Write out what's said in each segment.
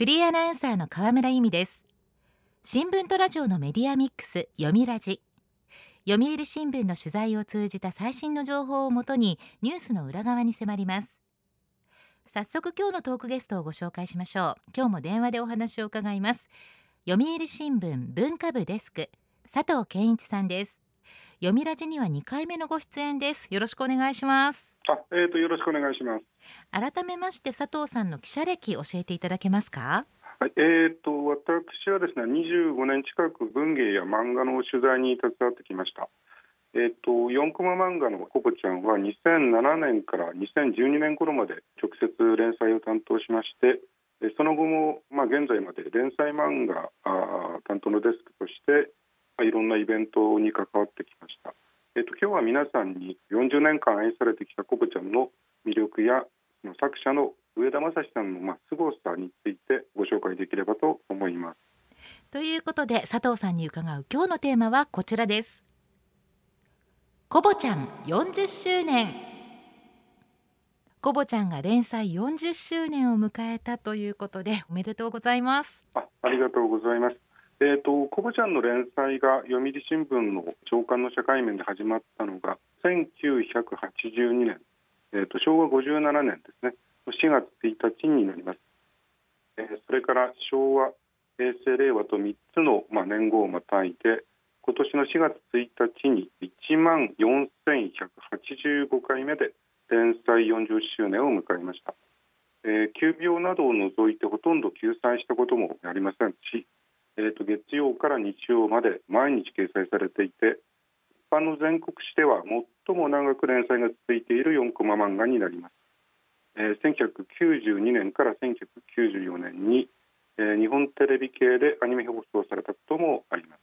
フリーアナウンサーの河村由美です。新聞とラジオのメディアミックス読みラジ。読売新聞の取材を通じた最新の情報をもとにニュースの裏側に迫ります。早速今日のトークゲストをご紹介しましょう。今日も電話でお話を伺います。読売新聞文化部デスク佐藤健一さんです。読みラジには2回目のご出演です。よろしくお願いします。あ、えーとよろしくお願いします。改めまして佐藤さんの記者歴教えていただけますか？はい、えーと私はですね25年近く文芸や漫画の取材に携わってきました。えーと4コマ漫画のコボちゃんは2007年から2012年頃まで直接連載を担当しましてその後も、まあ、現在まで連載漫画あ担当のデスクとして、まあ、いろんなイベントに関わってきました。えっと、今日は皆さんに40年間愛されてきたコボちゃんの魅力や作者の上田正史さんのまあ凄さについてご紹介できればと思います。ということで佐藤さんに伺う今日のテーマはこちらです。コボちゃん40周年コボちゃんが連載40周年を迎えたということでおめでとうございますあありがとうございますえーと、コボちゃんの連載が読売新聞の朝刊の社会面で始まったのが1982年、えーと、昭和57年ですね。4月1日になります、えー、それから昭和平成令和と3つの、まあ、年号をまたいで今年の4月1日に1万4185回目で連載40周年を迎えました、えー、急病などを除いてほとんど休載したこともありませんしえーと、月曜から日曜まで毎日掲載されていて一般の全国紙では最も長く連載が続いている4コマ漫画になります、えー、1992年から1994年に、えー、日本テレビ系でアニメ放送されたこともあります。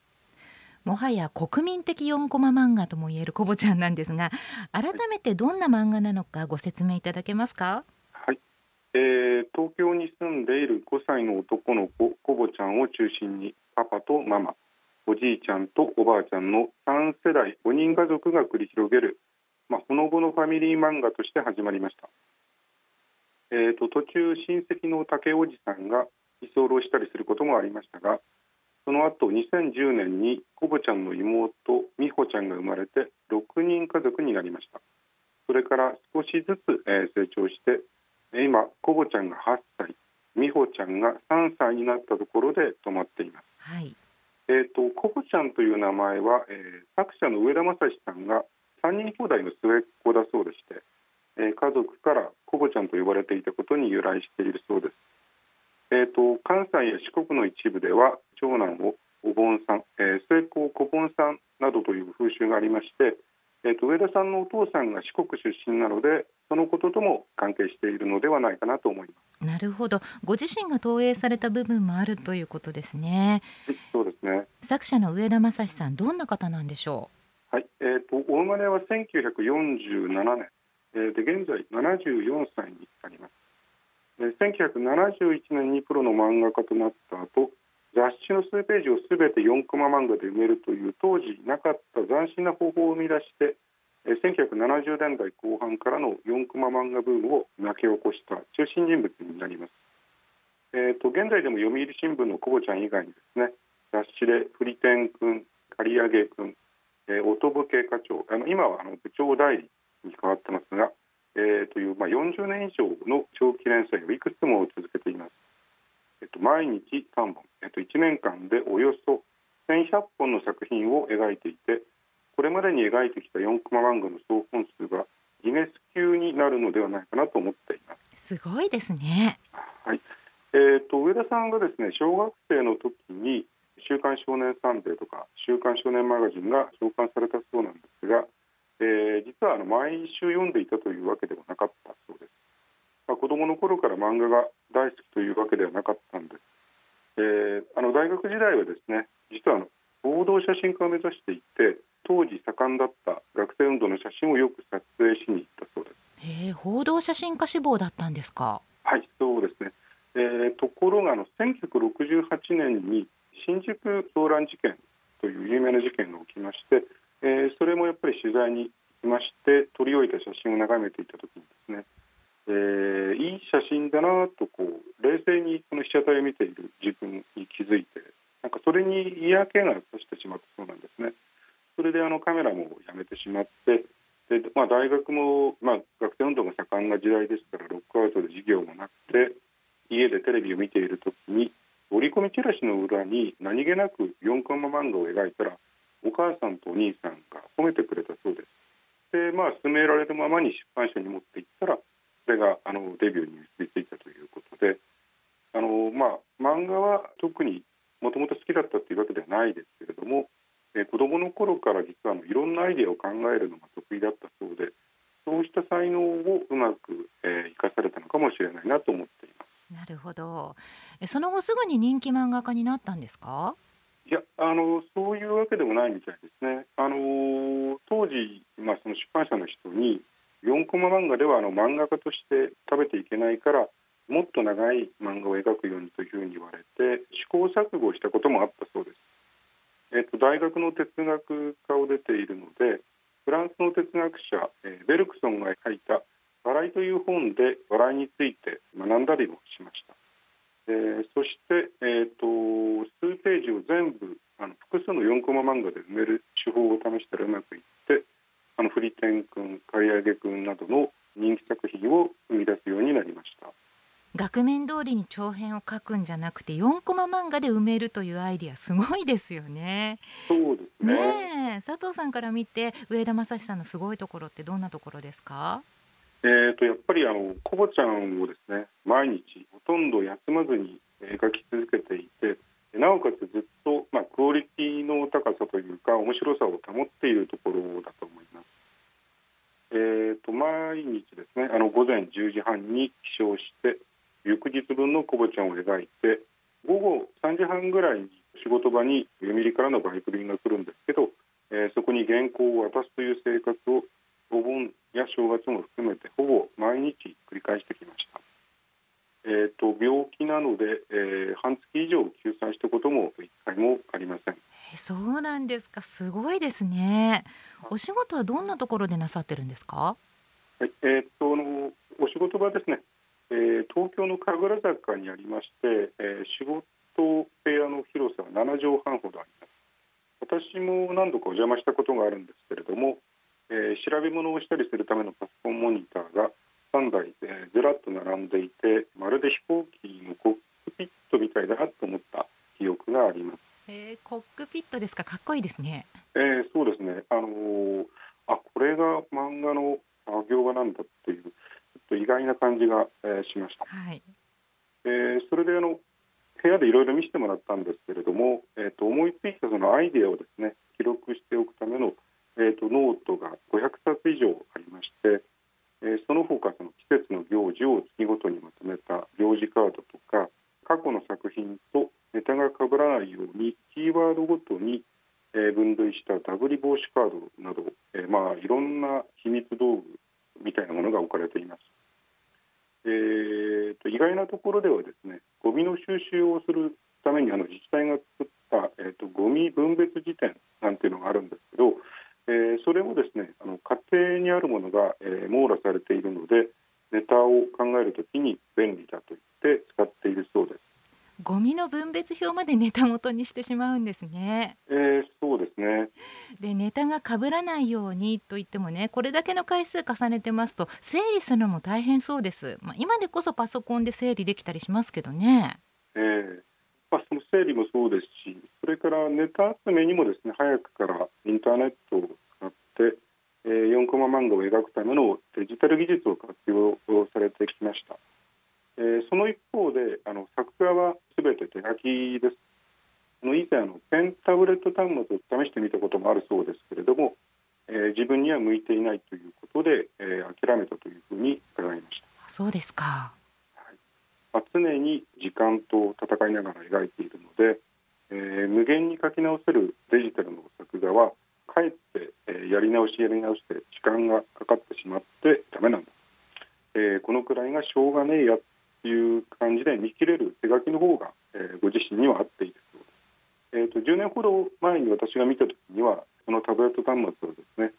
もはや国民的4コマ漫画ともいえるコボちゃんなんですが改めてどんな漫画なのかご説明いただけますか？えー、東京に住んでいる5歳の男の子コボちゃんを中心にパパとママおじいちゃんとおばあちゃんの3世代5人家族が繰り広げる、まあ、ほのぼのファミリー漫画として始まりました、えーと、途中親戚の竹おじさんが居候したりすることもありましたがその後2010年にコボちゃんの妹美穂ちゃんが生まれて6人家族になりました。それから少しずつ、えー、成長して今コボちゃんが8歳美穂ちゃんが3歳になったところで止まっています、はい、えーと、コボちゃんという名前は、えー、作者の上田正史さんが3人兄弟の末っ子だそうでして、えー、家族からコボちゃんと呼ばれていたことに由来しているそうです、えーと、関西や四国の一部では長男をお盆さん、えー、末っ子を小盆さんなどという風習がありましてえーと、上田さんのお父さんが四国出身なのでそのこととも関係しているのではないかなと思います。なるほど。ご自身が投影された部分もあるということですね。そうですね。作者の上田正史さんどんな方なんでしょう？はい、えーと、お生まれは1947年、えー、で現在74歳になります。1971年にプロの漫画家となった後雑誌の数ページをすべて4コマ漫画で埋めるという当時なかった斬新な方法を生み出して1970年代後半からの4コマ漫画ブームを巻き起こした中心人物になります。えーと、現在でも読売新聞のコボちゃん以外にですね雑誌で「フリテン君」「刈り上げ君」えー「音部系課長」あの今はあの部長代理に変わってますが、えー、という、まあ、40年以上の長期連載をいくつも続けています。えっと、毎日3本、えっと、1年間でおよそ1100本の作品を描いていてこれまでに描いてきた4コマ漫画の総本数がギネス級になるのではないかなと思っていますすごいですねはいえーと、上田さんがですね小学生の時に「週刊少年サンデー」とか「週刊少年マガジン」が創刊されたそうなんですが、えー、実はあの毎週読んでいたというわけではなかったそうです。まあ、子どもの頃から漫画が大好きというわけではなかったんです。えー、あの大学時代はですね実はあの報道写真家を目指していて当時盛んだった学生運動の写真をよく撮影しに行ったそうです。へ報道写真家志望だったんですか？はいそうですね。えー、ところがあの1968年に新宿騒乱事件という有名な事件が起きまして、えー、それもやっぱり取材に行きまして撮り終えた写真を眺めていた時にですねえー、いい写真だなとこう冷静にその被写体を見ている自分に気づいてなんかそれに嫌気がさしてしまったそうなんですね。それであのカメラもやめてしまってで、まあ、大学も、まあ、学生運動が盛んな時代ですからロックアウトで授業もなくて家でテレビを見ている時に折り込みチラシの裏に何気なく4コマ漫画を描いたらお母さんとお兄さんが褒めてくれたそうです。でまあ勧められるままに出版社に持っていったらそれがあのデビューに結びついたということであの、まあ、漫画は特にもともと好きだったというわけではないですけれども、子どもの頃から実はいろんなアイデアを考えるのが得意だったそうでそうした才能をうまく、えー、生かされたのかもしれないなと思っています。なるほど。その後すぐに人気漫画家になったんですか？いやあのそういうわけでもないみたいですね。あの当時まあその出版社の人に4コマ漫画ではあの漫画家として食べていけないからもっと長い漫画を描くようにというふうに言われて試行錯誤したこともあったそうです。えっと、大学の哲学科を出ているのでフランスの哲学者、えベルクソンが書いた「笑い」という本で笑いについて学んだりもしました。えー、そして、えーと、数ページを全部あの複数の4コマ漫画で埋める手法を試したらうまくいってあのフリテン君刈り上げ君などの人気作品を生み出すようになりました額面通りに長編を書くんじゃなくて4コマ漫画で埋めるというアイディアすごいですよね。そうですねね佐藤さんから見て上田正史さんのすごいところってどんなところですか？えーと、やっぱりあのコボちゃんをですね毎日ほとんど休まずに描き続けていてなおかつずっと、まあ、クオリティの高さというか面白さを保っているところだと思います。えーと、毎日ですねあの午前10時半に起床して翌日分のコボちゃんを描いて午後3時半ぐらいに仕事場に読売からのバイク便が来るんですけど、えー、そこに原稿を渡すという生活をお盆や正月も含めてほぼ毎日繰り返してきました。えーと、病気なので、えー、半月以上休載したことも一回もありません。そうなんですかすごいですね。お仕事はどんなところでなさってるんですか？はい、えー、っとのお仕事場ですね、えー、東京の神楽坂にありまして、えー、仕事部屋の広さは7畳半ほどあります。私も何度かお邪魔したことがあるんですけれども、えー、調べ物をしたりするためのパソコンモニターが3台、えー、ずらっと並んでいてまるで飛行機のコックピットみたいだなと思った記憶があります。えー、コックピットですか？かっこいいですね。えー、そうですね。あのー、あこれが漫画の作業場なんだっていうちょっと意外な感じが、えー、しました。はい。えー、それであの部屋でいろいろ見せてもらったんですけれども、えーと、思いついたそのアイデアをですね記録しておくための、えーと、ノートが500冊以上ありまして、えー、その他その季節の行事を月ごとにまとめた行事カードとか過去の作品とネタが被らないようにキーワードごとに、えー、分類したダブリ防止カードなど、えー、まあいろんな秘密道具みたいなものが置かれています。えーと、意外なところではですねゴミの収集をするためにあの自治体が作った、えーと、ゴミ分別辞典なんていうのがあるんですけど、えー、それもですねあの家庭にあるものが、えー、網羅されているのでネタを考えるときに便利だと言って使っているそうです。ゴミの分別表までネタ元にしてしまうんですね。えー、そうですね。でネタが被らないようにと言ってもねこれだけの回数重ねてますと整理するのも大変そうです。まあ、今でこそパソコンで整理できたりしますけどね。えーまあ、その整理もそうですしそれからネタ集めにもですね早くからインターネットを使って、えー、4コマ漫画を描くためのデジタル技術を活用されてきました。えー、その一方であの作画はすべて手書きです。の以前あのペンタブレット端末を試してみたこともあるそうですけれども、えー、自分には向いていないということで、えー、諦めたというふうに伺いました。そうですか。はい。まあ、常に時間と戦いながら描いているので、えー、無限に書き直せるデジタルの作画はかえって、えー、やり直しやり直して時間がかかってしまってダメなんだ。えー、このくらいがしょうがねえやいう感じで見切れる手書きの方が、えー、ご自身には合っている。えーと、10年ほど前に私が見た時にはそのタブレット端末をですね、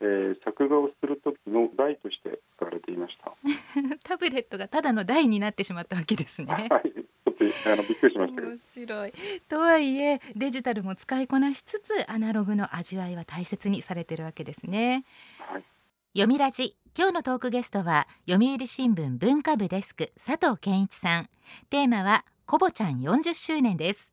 えー、作画をする時の台として使われていました タヘッドがただの台になってしまったわけですね。はい、ちょっとあのびっくりしました。面白い。とはいえデジタルも使いこなしつつアナログの味わいは大切にされてるわけですね。はい。読みラジ今日のトークゲストは読売新聞文化部デスク佐藤健一さん。テーマはコボちゃん40周年です。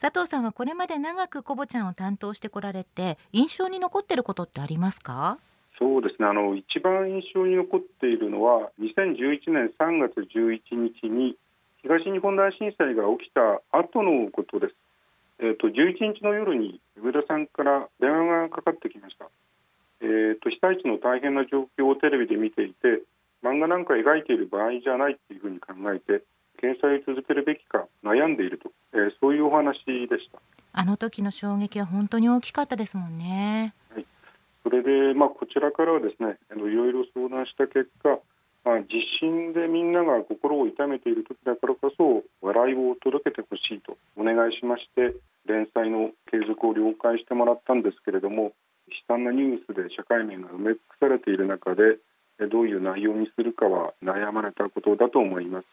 佐藤さんはこれまで長くコボちゃんを担当してこられて印象に残ってることってありますか？そうですねあの一番印象に残っているのは2011年3月11日に東日本大震災が起きた後のことです。えーと、11日の夜に上田さんから電話がかかってきました。えーと、被災地の大変な状況をテレビで見ていて漫画なんか描いている場合じゃないっていうふうに考えて掲載を続けるべきか悩んでいると、えー、そういうお話でしたあの時の衝撃は本当に大きかったですもんね。はい、それで、まあ、こちらからはですねあのいろいろ相談した結果、まあ、地震でみんなが心を痛めている時だからこそ笑いを届けてほしいとお願いしまして連載の継続を了解してもらったんですけれども悲惨なニュースで社会面が埋め尽くされている中でどういう内容にするかは悩まれたことだと思います。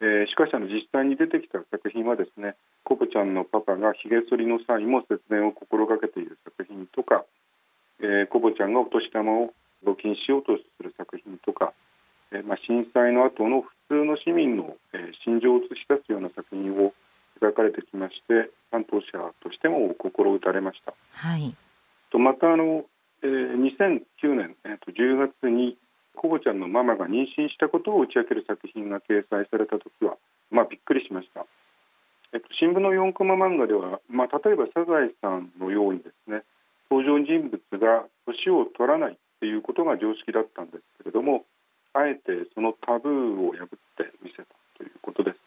えー、しかしあの実際に出てきた作品はですねコブちゃんのパパがひげ剃りの際も節電を心がけている作品とか、えー、コボちゃんがお年玉を募金しようとする作品とか、えー、まあ、震災の後の普通の市民の、えー、心情を映し出すような作品を描かれてきまして担当者としても心打たれました。はい、とまたあの、えー、2009年、えー、と10月にコボちゃんのママが妊娠したことを打ち明ける作品が掲載された時は、まあ、びっくりしました。えっと、新聞の4コマ漫画では、まあ、例えばサザエさんのようにですね登場人物が年を取らないっていうことが常識だったんですけれどもあえてそのタブーを破ってみせたということです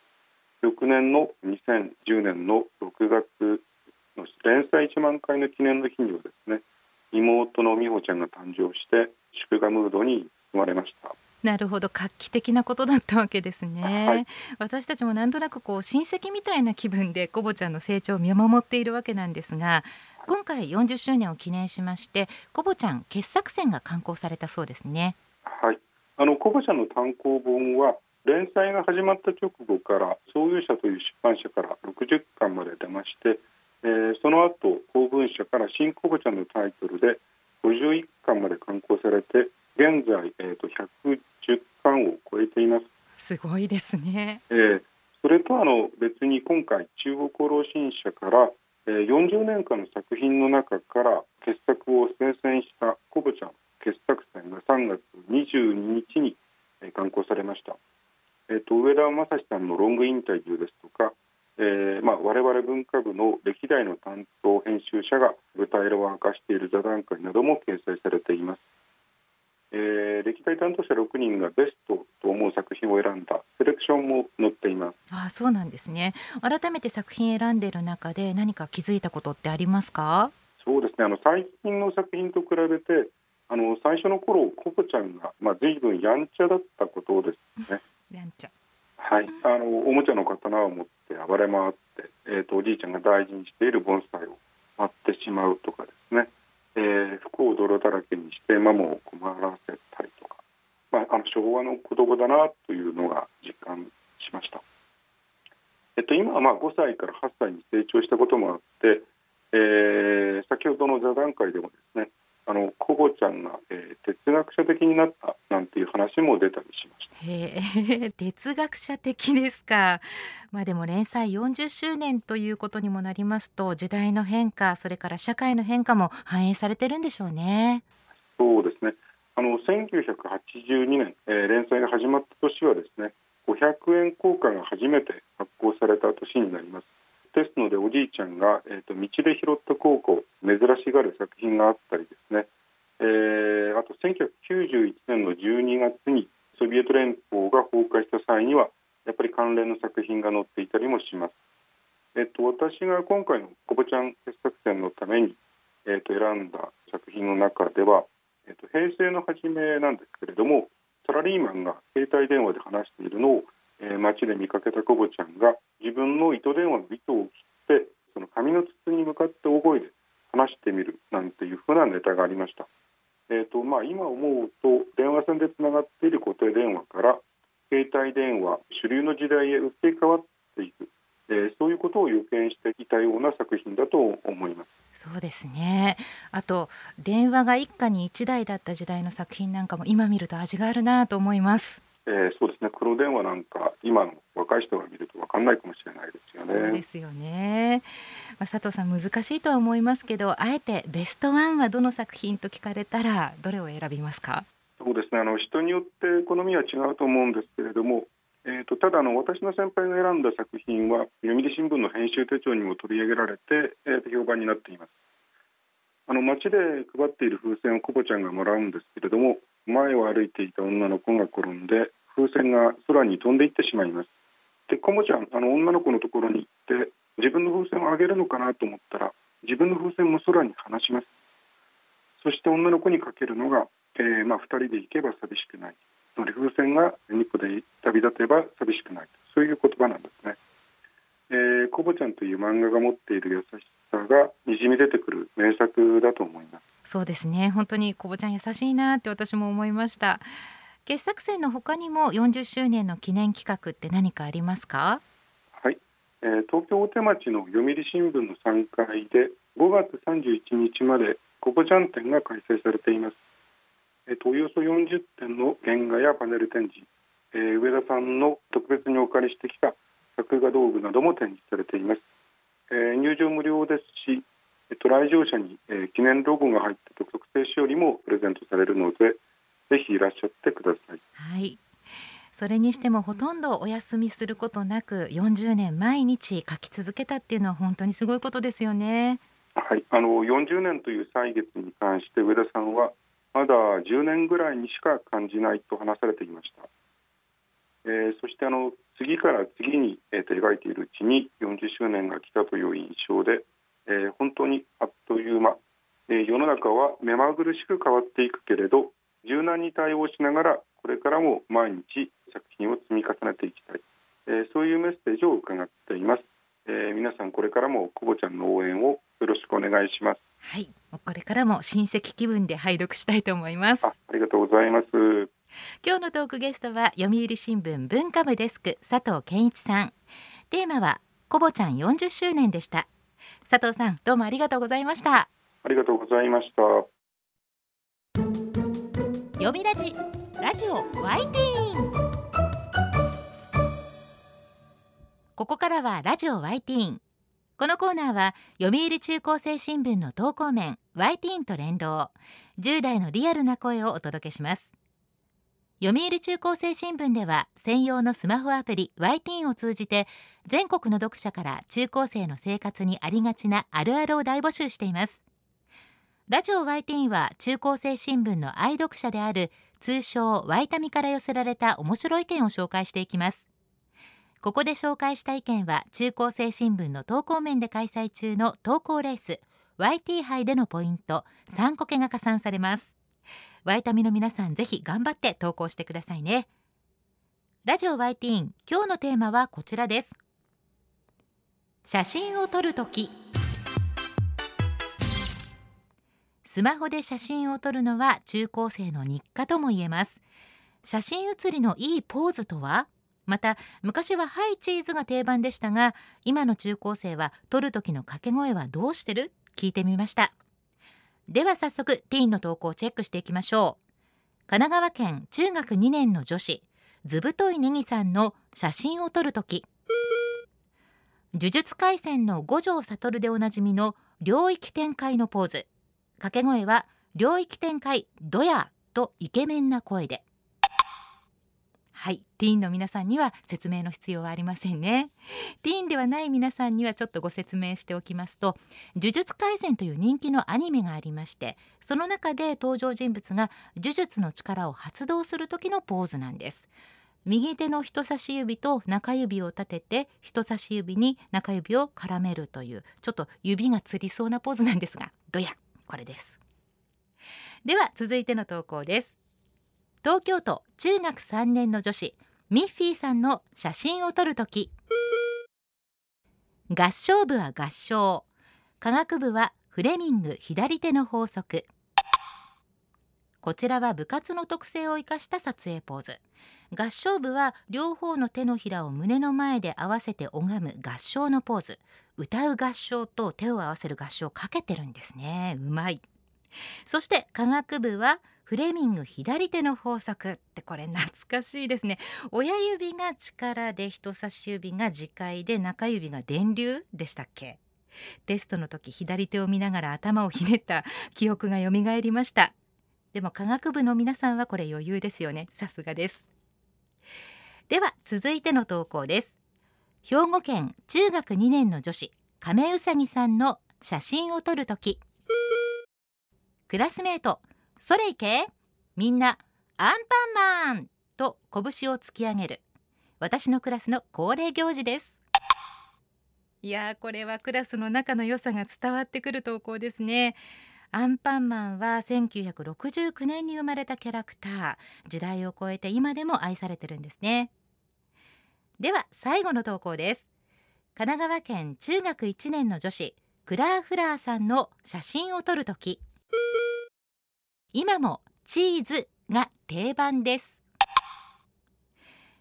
翌年の2010年の6月の連載1万回の記念の日にはですね妹の美穂ちゃんが誕生して祝賀ムードに包まれました。なるほど画期的なことだったわけですね、はい、私たちもなんとなくこう親戚みたいな気分でコボちゃんの成長を見守っているわけなんですが今回40周年を記念しましてコボちゃん傑作選が刊行されたそうですね。はい。あのコボちゃんの単行本は連載が始まった直後から創業者という出版社から60巻まで出まして、えー、その後公文社から新コボちゃんのタイトルで51巻まで刊行されて現在、えーと、110巻を超えています。すごいですね。えー、それとあの別に今回中国老新社から、えー、40年間の作品の中から傑作を推薦したコボちゃん傑作選が3月22日に、えー、刊行されました。えーと、上田正史さんのロングインタビューですとか、えーまあ、我々文化部の歴代の担当編集者が舞台裏を明かしている座談会なども掲載されています。えー、歴代担当者6人がベストと思う作品を選んだセレクションも載っています。あそうなんですね。改めて作品選んでいる中で何か気づいたことってありますか？そうですね。あの最近の作品と比べてあの最初の頃ココちゃんが、まあ、随分やんちゃだったことですね。やんちゃ。はい。あのおもちゃの刀を持って暴れ回って、えーと、おじいちゃんが大事にしている盆栽を割ってしまうとかですねえー、服を泥だらけにしてママを困らせたりとか、まあ、あの昭和の子供だなというのが実感しました。えっと、今はまあ5歳から8歳に成長したこともあって、えー、先ほどの座談会でもですねあのコボちゃんが、えー、哲学者的になったなんていう話も出たりしました。へえ 哲学者的ですか。まあでも連載40周年ということにもなりますと時代の変化それから社会の変化も反映されてるんでしょうね。そうですね。あの1982年、えー、連載が始まった年はですね500円硬貨が初めて発行された年になります。ですのでおじいちゃんが、えーと、道で拾った高校珍しがる作品があったりですね、えー、あと1991年の12月にソビエト連邦が崩壊した際にはやっぱり関連の作品が載っていたりもします。えっと、私が今回のコボちゃん傑作選のために、えっと、選んだ作品の中では、えっと、平成の初めなんですけれどもサラリーマンが携帯電話で話しているのをえー、街で見かけたコボちゃんが分の糸電話の糸を切ってその紙の筒に向かって大声で話してみるなんていうふうなネタがありました。えーとまあ、今思うと電電話線でつながっている固定電話から携帯電話主流の時代へ移り変わっていく、えー、そういうことを予見していたような作品だと思います。そうですねあと電話が一家に一台だった時代の作品なんかも今見ると味があるなと思います。えー、そうですね黒電話なんか今の若い人が見ると分かんないかもしれないですよね。そうですよね、まあ、佐藤さん難しいとは思いますけどあえてベストワンはどの作品と聞かれたらどれを選びますか？そうですね。あの人によって好みは違うと思うんですけれども、えーと、ただあの私の先輩が選んだ作品は読売新聞の編集手帳にも取り上げられて、えー、と評判になっています。あの街で配っている風船をコボちゃんがもらうんですけれども前を歩いていた女の子が転んで風船が空に飛んでいってしまいます。でコモちゃんあの女の子のところに行って自分の風船をあげるのかなと思ったら自分の風船も空に放します。そして女の子にかけるのが、えー、まあ、2人で行けば寂しくない。つまり風船が2個で旅立てば寂しくない。そういう言葉なんですね、えー、コボちゃんという漫画が持っている優しさがにじみ出てくる名作だと思います。そうですね。本当にコボちゃん優しいなって私も思いました。傑作選の他にも40周年の記念企画って何かありますか、え、東京大手町の読売新聞の3階で5月31日までコボちゃん展が開催されています、えーと、およそ40点の原画やパネル展示、えー、上田さんの特別にお借りしてきた作画道具なども展示されています、えー、入場無料ですしえっと、来場者に、えー、記念ロゴが入った特製しおりもプレゼントされるのでぜひいらっしゃってください。はい。それにしてもほとんどお休みすることなく40年毎日書き続けたっていうのは本当にすごいことですよね。はい、あの40年という歳月に関して上田さんはまだ10年ぐらいにしか感じないと話されていました。えー、そしてあの次から次に、えー、と描いているうちに40周年が来たという印象で、えー、本当にあっという間、えー、世の中は目まぐるしく変わっていくけれど柔軟に対応しながらこれからも毎日作品を積み重ねていきたい、えー、そういうメッセージを伺っています、えー、皆さんこれからも久保ちゃんの応援をよろしくお願いします。はい。これからも親戚気分で拝読したいと思います。ありがとうございます。今日のトークゲストは読売新聞文化部デスク佐藤健一さん。テーマはコボちゃん40周年でした。佐藤さんどうもありがとうございました。ありがとうございました読みラジラジオワイティーン。ここからはラジオワイティーン。このコーナーは読売中高生新聞の投稿面ワイティーンと連動。10代のリアルな声をお届けします。読売中高生新聞では専用のスマホアプリワイティーンを通じて全国の読者から中高生の生活にありがちなあるあるを大募集しています。ラジオ YT は中高生新聞の愛読者である通称ワイタミから寄せられた面白い意見を紹介していきます。ここで紹介した意見は中高生新聞の投稿面で開催中の投稿レース YT 杯でのポイント3個けが加算されます。ワイタミの皆さんぜひ頑張って投稿してくださいね。ラジオ YT 今日のテーマはこちらです。写真を撮るときスマホで写真を撮るのは中高生の日課とも言えます。写真写りのいいポーズとは？また昔はハイチーズが定番でしたが今の中高生は撮る時の掛け声はどうしてる？聞いてみました。では早速ティーンの投稿をチェックしていきましょう。神奈川県中学2年の女子ずぶといネギさんの写真を撮る時。呪術廻戦の五条悟でおなじみの領域展開のポーズ。掛け声は領域展開ドヤとイケメンな声で。はい。ティーンの皆さんには説明の必要はありませんね。ティーンではない皆さんにはちょっとご説明しておきますと呪術廻戦という人気のアニメがありましてその中で登場人物が呪術の力を発動する時のポーズなんです。右手の人差し指と中指を立てて人差し指に中指を絡めるというちょっと指がつりそうなポーズなんですがどや。これです。では続いての投稿です。東京都中学3年の女子ミッフィーさんの写真を撮るとき。合唱部は合唱科学部はフレミング左手の法則。こちらは部活の特性を生かした撮影ポーズ。合唱部は両方の手のひらを胸の前で合わせて拝む合唱のポーズ。歌う合唱と手を合わせる合唱をかけてるんですね。うまい。そして科学部はフレミング左手の法則ってこれ懐かしいですね。親指が力で人差し指が自戒で中指が電流でしたっけ？テストの時左手を見ながら頭をひねった記憶が蘇りました。でも科学部の皆さんはこれ余裕ですよね。さすがです。では続いての投稿です。兵庫県中学2年の女子亀うさぎさんの写真を撮るときクラスメートそれいけ？みんなアンパンマン！と拳を突き上げる。私のクラスの恒例行事です。いやーこれはクラスの仲の良さが伝わってくる投稿ですね。アンパンマンは1969年に生まれたキャラクター。時代を超えて今でも愛されてるんですね。では最後の投稿です。神奈川県中学1年の女子クラーフラーさんの写真を撮るとき今もチーズが定番です。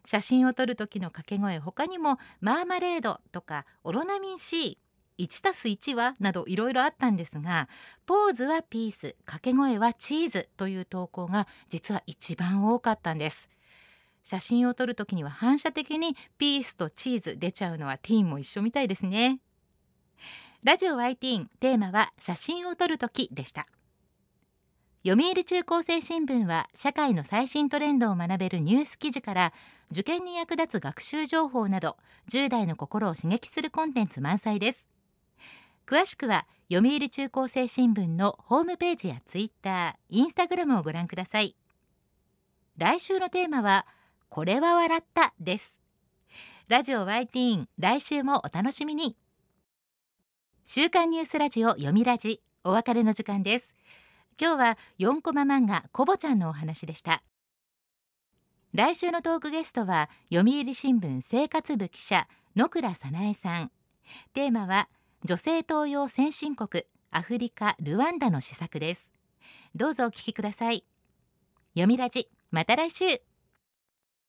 写真を撮る時の掛け声他にもマーマレードとかオロナミン C 1たす1はなどいろいろあったんですがポーズはピース掛け声はチーズという投稿が実は一番多かったんです。写真を撮る時には反射的にピースとチーズ出ちゃうのはティーンも一緒みたいですね。ラジオ y ティーンテーマは写真を撮る時でした。読売中高生新聞は社会の最新トレンドを学べるニュース記事から受験に役立つ学習情報など10代の心を刺激するコンテンツ満載です。詳しくは読売中高生新聞のホームページやツイッター、インスタグラムをご覧ください。来週のテーマはこれは笑ったです。ラジオ Y ティーン来週もお楽しみに。週刊ニュースラジオ読みラジお別れの時間です。今日は4コマ漫画コボちゃんのお話でした。来週のトークゲストは読売新聞生活部記者野倉早苗さん。テーマは女性登用先進国アフリカルワンダの施策です。どうぞお聞きください。読みラジまた来週。